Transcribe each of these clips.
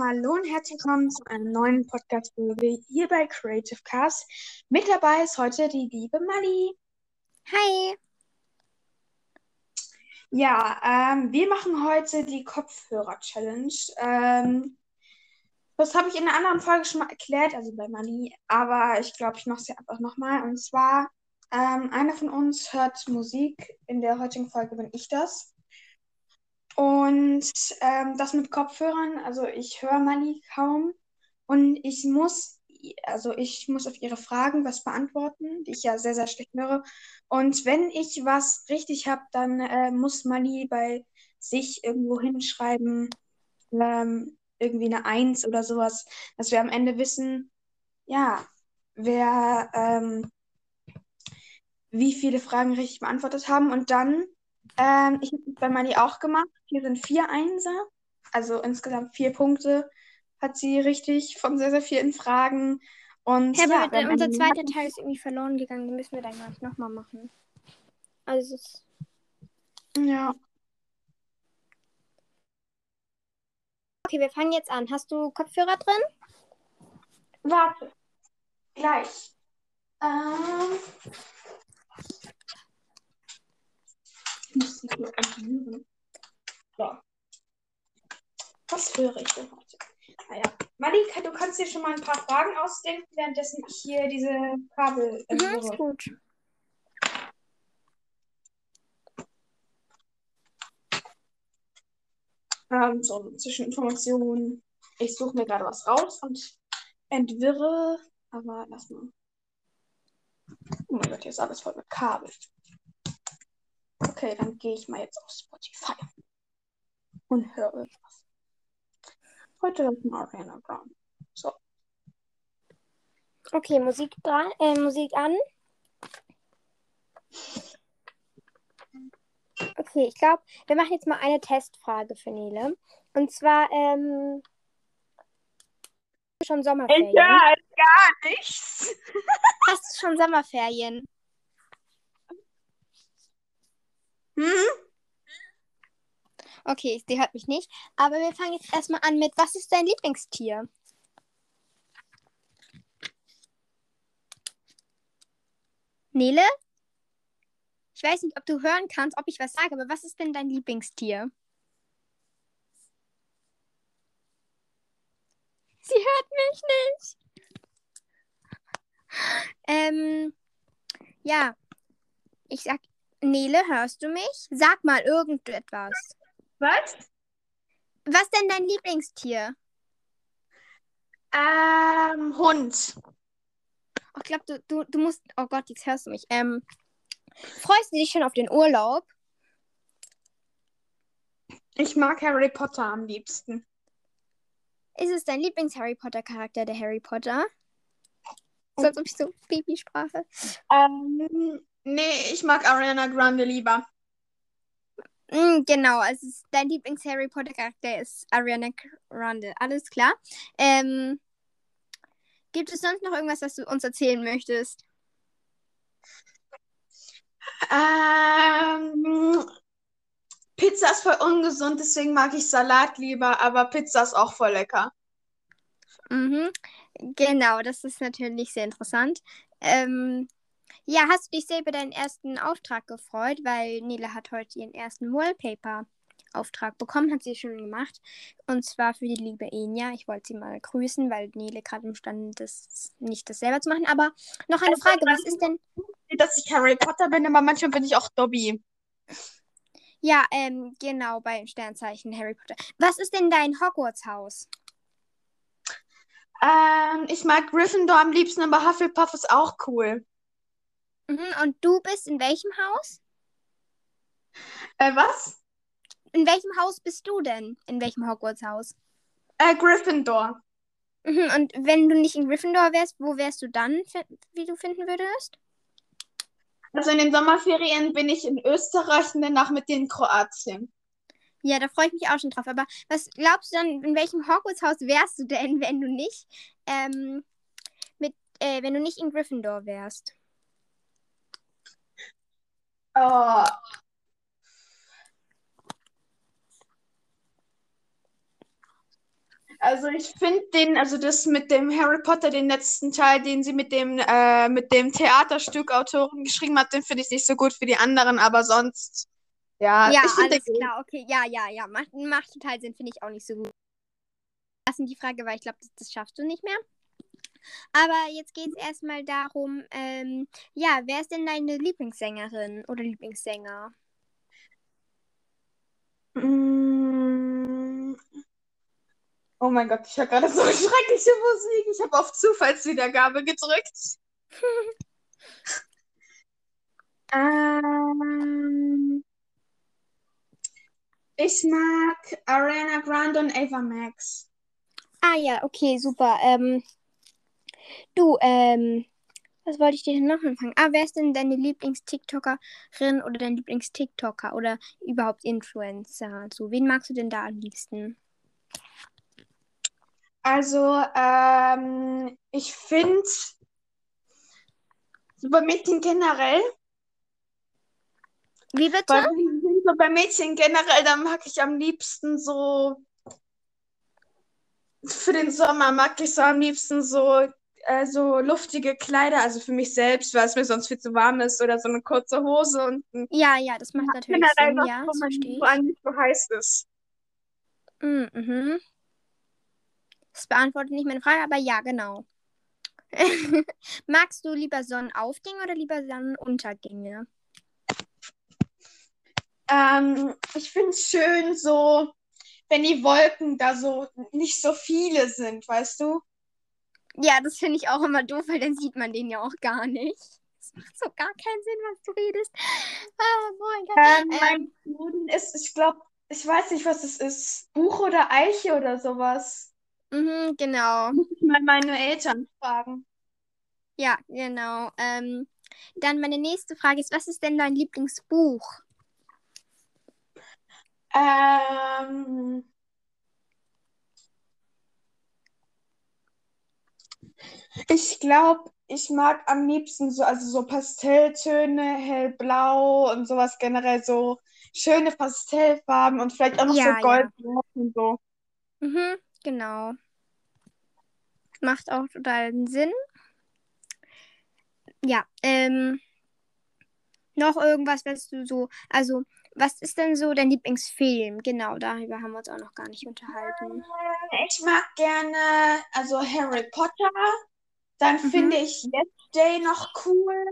Hallo und herzlich willkommen zu einer neuen Podcast-Folge hier bei Creative Cast. Mit dabei ist heute die liebe Mali. Hi. Ja, ähm, wir machen heute die Kopfhörer-Challenge. Ähm, das habe ich in einer anderen Folge schon mal erklärt, also bei Mali, aber ich glaube, ich mache es ja einfach nochmal. Und zwar, ähm, einer von uns hört Musik. In der heutigen Folge bin ich das. Und ähm, das mit Kopfhörern, also ich höre Mali kaum und ich muss, also ich muss auf ihre Fragen was beantworten, die ich ja sehr, sehr schlecht höre. Und wenn ich was richtig habe, dann äh, muss Mali bei sich irgendwo hinschreiben, ähm, irgendwie eine Eins oder sowas, dass wir am Ende wissen, ja, wer ähm, wie viele Fragen richtig beantwortet haben. Und dann ähm, ich habe es bei Mali auch gemacht. Hier sind vier Einser, also insgesamt vier Punkte hat sie richtig von sehr, sehr vielen Fragen. Und Herr, ja, aber unser zweiter Teil ist irgendwie verloren gegangen. Den müssen wir dann gleich nochmal machen. Also es ist Ja. Okay, wir fangen jetzt an. Hast du Kopfhörer drin? Warte. Gleich. Ähm. Ich muss sie nur aktivieren. So. Was höre ich denn heute? Naja. Malika, du kannst dir schon mal ein paar Fragen ausdenken, währenddessen ich hier diese Kabel Mhm, ist gut. Ähm, so Zwischeninformationen. Ich suche mir gerade was raus und entwirre, aber erstmal. Oh mein Gott, hier ist alles voll mit Kabel. Okay, dann gehe ich mal jetzt auf Spotify und höre irgendwas. Heute höre ich mal Ariana Grande. So. Okay, Musik dran, äh, Musik an. Okay, ich glaube, wir machen jetzt mal eine Testfrage für Nele. Und zwar, ähm, schon Sommerferien. gar nichts. Hast du schon Sommerferien? Hm? Okay, sie hört mich nicht. Aber wir fangen jetzt erstmal an mit, was ist dein Lieblingstier? Nele? Ich weiß nicht, ob du hören kannst, ob ich was sage, aber was ist denn dein Lieblingstier? Sie hört mich nicht. Ähm, ja. Ich sag, Nele, hörst du mich? Sag mal irgendetwas. Was? Was denn dein Lieblingstier? Ähm, Hund. Oh, ich glaube, du, du, du musst. Oh Gott, jetzt hörst du mich. Ähm, freust du dich schon auf den Urlaub? Ich mag Harry Potter am liebsten. Ist es dein Lieblings-Harry Potter-Charakter, der Harry Potter? So, als ob ich so Babysprache. Ähm, nee, ich mag Ariana Grande lieber. Mm, genau, also dein Lieblings-Harry Potter-Charakter ist Ariana Grande. Alles klar. Ähm, gibt es sonst noch irgendwas, was du uns erzählen möchtest? Ähm, Pizza ist voll ungesund, deswegen mag ich Salat lieber, aber Pizza ist auch voll lecker. Mhm. Genau, das ist natürlich sehr interessant. Ähm, ja, hast du dich sehr über deinen ersten Auftrag gefreut, weil Nele hat heute ihren ersten Wallpaper-Auftrag bekommen, hat sie schon gemacht. Und zwar für die liebe Enya. Ich wollte sie mal grüßen, weil Nele gerade imstande ist, nicht das selber zu machen. Aber noch eine Frage, was ist denn. Dass ich Harry Potter bin, aber manchmal bin ich auch Dobby. Ja, ähm, genau, bei Sternzeichen Harry Potter. Was ist denn dein Hogwarts-Haus? Ähm, ich mag Gryffindor am liebsten, aber Hufflepuff ist auch cool. Mhm. Und du bist in welchem Haus? Äh, was? In welchem Haus bist du denn? In welchem Hogwarts-Haus? Äh, Gryffindor. Mhm. Und wenn du nicht in Gryffindor wärst, wo wärst du dann, wie du finden würdest? Also in den Sommerferien bin ich in Österreich und danach mit dir in Kroatien. Ja, da freue ich mich auch schon drauf. Aber was glaubst du dann, in welchem Hogwarts-Haus wärst du denn, wenn du nicht, ähm, mit, äh, wenn du nicht in Gryffindor wärst? Oh. Also ich finde den, also das mit dem Harry Potter, den letzten Teil, den sie mit dem, äh, mit dem Theaterstück Autoren geschrieben hat, den finde ich nicht so gut wie die anderen, aber sonst, ja, Ja, ich alles klar. Okay, ja, ja, ja. Macht, macht total Sinn, finde ich auch nicht so gut. Lassen die Frage, weil ich glaube, das, das schaffst du nicht mehr. Aber jetzt geht es erstmal darum, ähm, ja, wer ist denn deine Lieblingssängerin oder Lieblingssänger? Mm. Oh mein Gott, ich höre gerade so schreckliche Musik. Ich habe auf Zufallswiedergabe gedrückt. Ähm, ich mag Ariana Grande und Ava Max. Ah ja, okay, super. Ähm, du, ähm, was wollte ich dir denn noch anfangen? Ah, wer ist denn deine Lieblings-TikTokerin oder dein Lieblings-TikToker oder überhaupt Influencer? So, wen magst du denn da am liebsten? Also, ähm, ich finde, so bei Mädchen generell, Wie bitte? bei, so bei Mädchen generell, da mag ich am liebsten so, für den Sommer mag ich so am liebsten so, äh, so luftige Kleider, also für mich selbst, weil es mir sonst viel zu warm ist, oder so eine kurze Hose und ein Ja, ja, das macht natürlich Sinn, was, ja, wo man einem nicht so heiß ist. Mm, Mhm. Das beantwortet nicht meine Frage, aber ja, genau. Magst du lieber Sonnenaufgänge oder lieber Sonnenuntergänge? Ähm, ich finde es schön so, wenn die Wolken da so nicht so viele sind, weißt du? Ja, das finde ich auch immer doof, weil dann sieht man den ja auch gar nicht. Das macht so gar keinen Sinn, was du redest. Ah, mein Gott. Ähm, Ähm, mein Boden ist, ich glaube, ich weiß nicht, was es ist. Buch oder Eiche oder sowas. Mhm, genau. Muss ich mal meine Eltern fragen. Ja, genau. Ähm, dann meine nächste Frage ist, was ist denn dein Lieblingsbuch? Ähm, ich glaube, ich mag am liebsten so, also so Pastelltöne, hellblau und sowas generell so schöne Pastellfarben und vielleicht auch noch so Ja, ja. und so. Mhm, genau. Macht auch total Sinn. Ja, ähm, noch irgendwas, was du so, also, was ist denn so dein Lieblingsfilm? Genau, darüber haben wir uns auch noch gar nicht unterhalten. Ich mag gerne, also Harry Potter. Dann Mhm. finde ich Yesterday noch cool.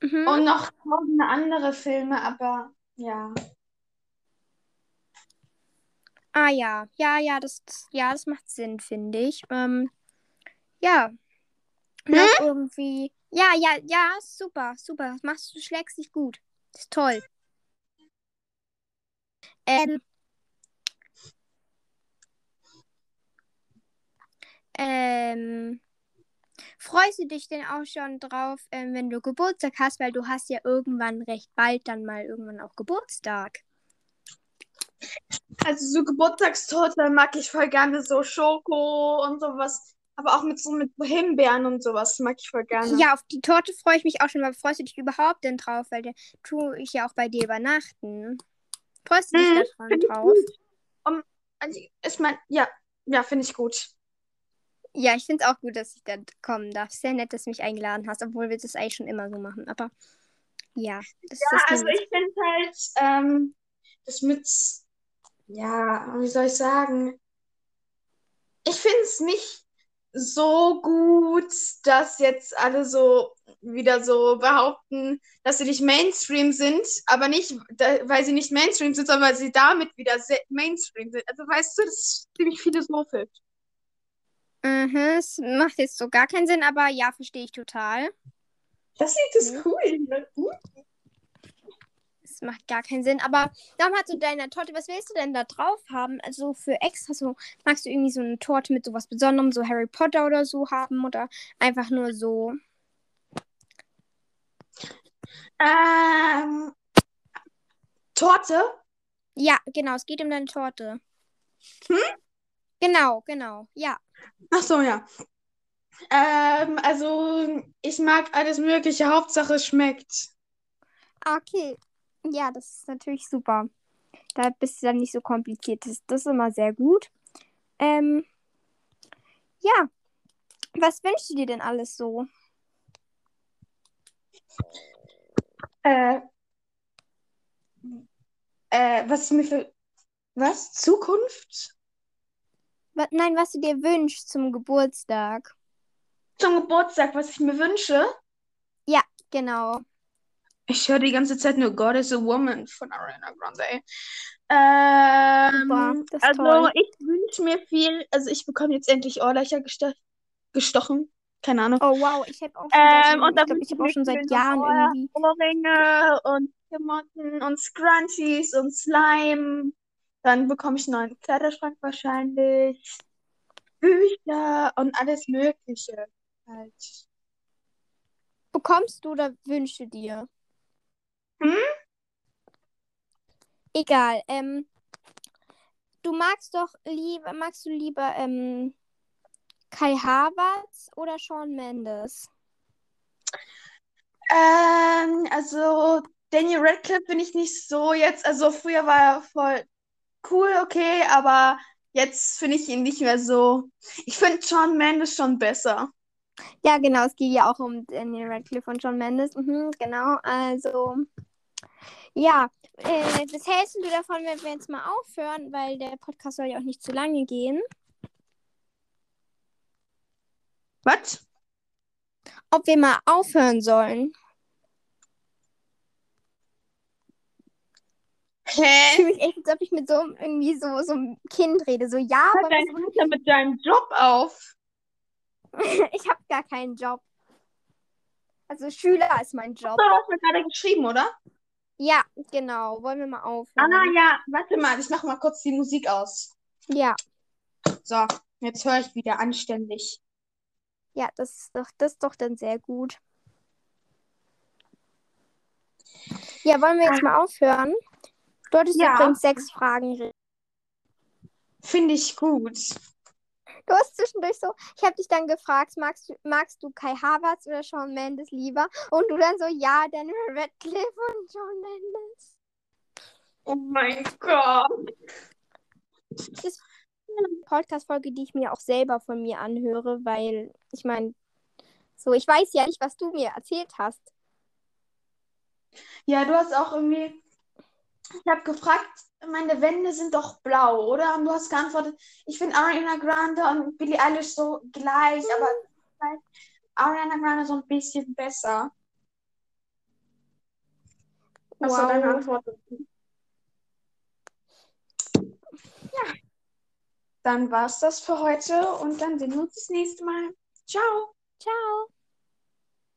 Mhm. Und noch tausende andere Filme, aber ja. Ah ja, ja, ja, das, das, ja, das macht Sinn, finde ich. Ähm, ja, noch irgendwie. Ja, ja, ja, super, super. Das machst du, schlägst dich gut. Ist toll. Ähm, ähm, freust du dich denn auch schon drauf, ähm, wenn du Geburtstag hast, weil du hast ja irgendwann recht bald dann mal irgendwann auch Geburtstag. Also so Geburtstagstorte mag ich voll gerne, so Schoko und sowas. Aber auch mit so mit Himbeeren und sowas mag ich voll gerne. Ja, auf die Torte freue ich mich auch schon, aber freust du dich überhaupt denn drauf? Weil da tue ich ja auch bei dir übernachten. Freust du dich Mhm, da ich drauf? Um, also ist mein, ja, ja, finde ich gut. Ja, ich finde es auch gut, dass ich da kommen darf. Sehr nett, dass du mich eingeladen hast, obwohl wir das eigentlich schon immer so machen. Aber ja, das, Ja, das also ich finde halt, ähm, das mit, ja, wie soll ich sagen? Ich finde es nicht so gut, dass jetzt alle so wieder so behaupten, dass sie nicht Mainstream sind, aber nicht, weil sie nicht Mainstream sind, sondern weil sie damit wieder Mainstream sind. Also weißt du, das ist ziemlich philosophisch. Mhm, es macht jetzt so gar keinen Sinn, aber ja, verstehe ich total. Das Lied ist Mhm. cool. Ne? Macht gar keinen Sinn. Aber darum hat so deine Torte, was willst du denn da drauf haben? Also für extra so, magst du irgendwie so eine Torte mit sowas Besonderem, so Harry Potter oder so haben oder einfach nur so? Ähm, Torte? Ja, genau, es geht um deine Torte. Hm? Genau, genau, ja. Ach so, ja. Ähm, also ich mag alles Mögliche, Hauptsache es schmeckt. Okay. Ja, das ist natürlich super. Da bist du dann nicht so kompliziert. Das, das ist immer sehr gut. Ähm, ja. Was wünschst du dir denn alles so? Äh, äh, was ich mir für. Was? Zukunft? Wa- Nein, was du dir wünschst zum Geburtstag. Zum Geburtstag, was ich mir wünsche? Genau. Ich höre die ganze Zeit nur God is a Woman von Ariana Grande. Ähm, Super, also toll. ich wünsche mir viel, also ich bekomme jetzt endlich Ohrlöcher gesto gestochen. Keine Ahnung. Oh wow, ich habe auch schon seit, Ähm, und ich da glaube, ich wünsche auch schon seit noch Jahren Ohr irgendwie. Ohrringe und Klamotten und Scrunchies und Slime. Dann bekomme ich einen neuen Kleiderschrank wahrscheinlich. Bücher und alles Mögliche. Halt. Bekommst du oder wünschst du dir? Hm? Egal. Ähm, du magst doch lieber, magst du lieber ähm, Kai Havertz oder Shawn Mendes? Ähm, also Daniel Radcliffe bin ich nicht so jetzt. Also früher war er voll cool, okay, aber jetzt finde ich ihn nicht mehr so. Ich finde Shawn Mendes schon besser. Ja, genau, es geht ja auch um Daniel Radcliffe und Shawn Mendes. Mhm, genau, also ja, äh, was hältst du davon, wenn wir jetzt mal aufhören, weil der Podcast soll ja auch nicht zu lange gehen? Was? Ob wir mal aufhören sollen? Ich Hä? fühle mich echt, als ob ich mit so einem- irgendwie so, so einem Kind rede. So, ja, Hört aber dein Vater mit deinem Job auf? ich habe gar keinen Job. Also Schüler ist mein Job. Du hast mir gerade geschrieben, oder? Ja, genau. Wollen wir mal Ah, aufhören? ja, warte mal, ich mache mal kurz die Musik aus. Ja, So, jetzt höre ich wieder anständig. ja, das ist doch, das ist doch dann sehr gut. Ja, wollen wir jetzt mal aufhören? Du hattest Ja. übrigens sechs Fragen. Finde ich gut. Du hast zwischendurch so, ich habe dich dann gefragt, magst du, magst du Kai Havertz oder Shawn Mendes lieber? Und du dann so, ja, Daniel Radcliffe und Shawn Mendes. Oh mein Gott. Das ist eine Podcast-Folge, die ich mir auch selber von mir anhöre, weil ich meine, so, ich weiß ja nicht, was du mir erzählt hast. Ja, du hast auch irgendwie. Ich habe gefragt, meine Wände sind doch blau, oder? Und du hast geantwortet, ich finde Ariana Grande und Billie Eilish so gleich, aber vielleicht Ariana Grande so ein bisschen besser. Was war deine Wow. Antwort? Ja. Dann war's das für heute und dann sehen wir uns das nächste Mal. Ciao.